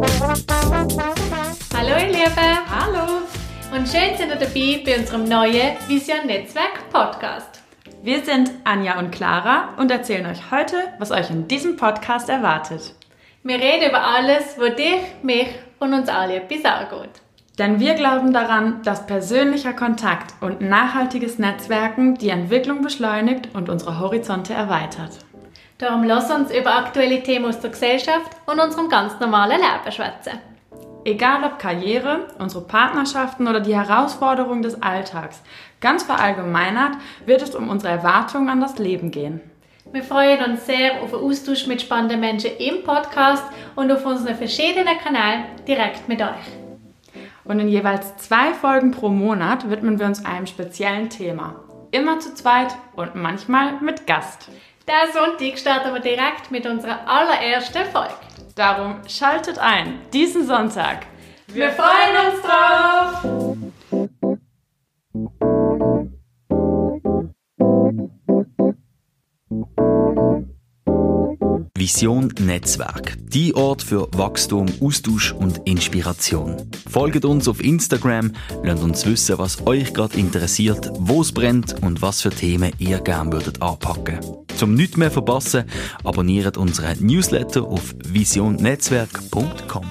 Hallo ihr Lieben! Hallo! Und schön sind ihr dabei bei unserem neuen Vision Netzwerk Podcast. Wir sind Anja und Clara und erzählen euch heute, was euch in diesem Podcast erwartet. Wir reden über alles, wo dich, mich und uns alle etwas angeht. Denn wir glauben daran, dass persönlicher Kontakt und nachhaltiges Netzwerken die Entwicklung beschleunigt und unsere Horizonte erweitert. Darum lass uns über aktuelle Themen aus der Gesellschaft und unserem ganz normalen Leben schwätzen. Egal ob Karriere, unsere Partnerschaften oder die Herausforderungen des Alltags, ganz verallgemeinert wird es um unsere Erwartungen an das Leben gehen. Wir freuen uns sehr auf einen Austausch mit spannenden Menschen im Podcast und auf unseren verschiedenen Kanälen direkt mit euch. Und in jeweils zwei Folgen pro Monat widmen wir uns einem speziellen Thema. Immer zu zweit und manchmal mit Gast. Der Sonntag starten wir direkt mit unserer allerersten Folge. Darum schaltet ein, diesen Sonntag. Wir freuen uns drauf! Vision Netzwerk. Die Ort für Wachstum, Austausch und Inspiration. Folgt uns auf Instagram, lasst uns wissen, was euch gerade interessiert, wo es brennt und was für Themen ihr gerne würdet anpacken. Zum nichts mehr verpassen, abonniert unseren Newsletter auf visionnetzwerk.com.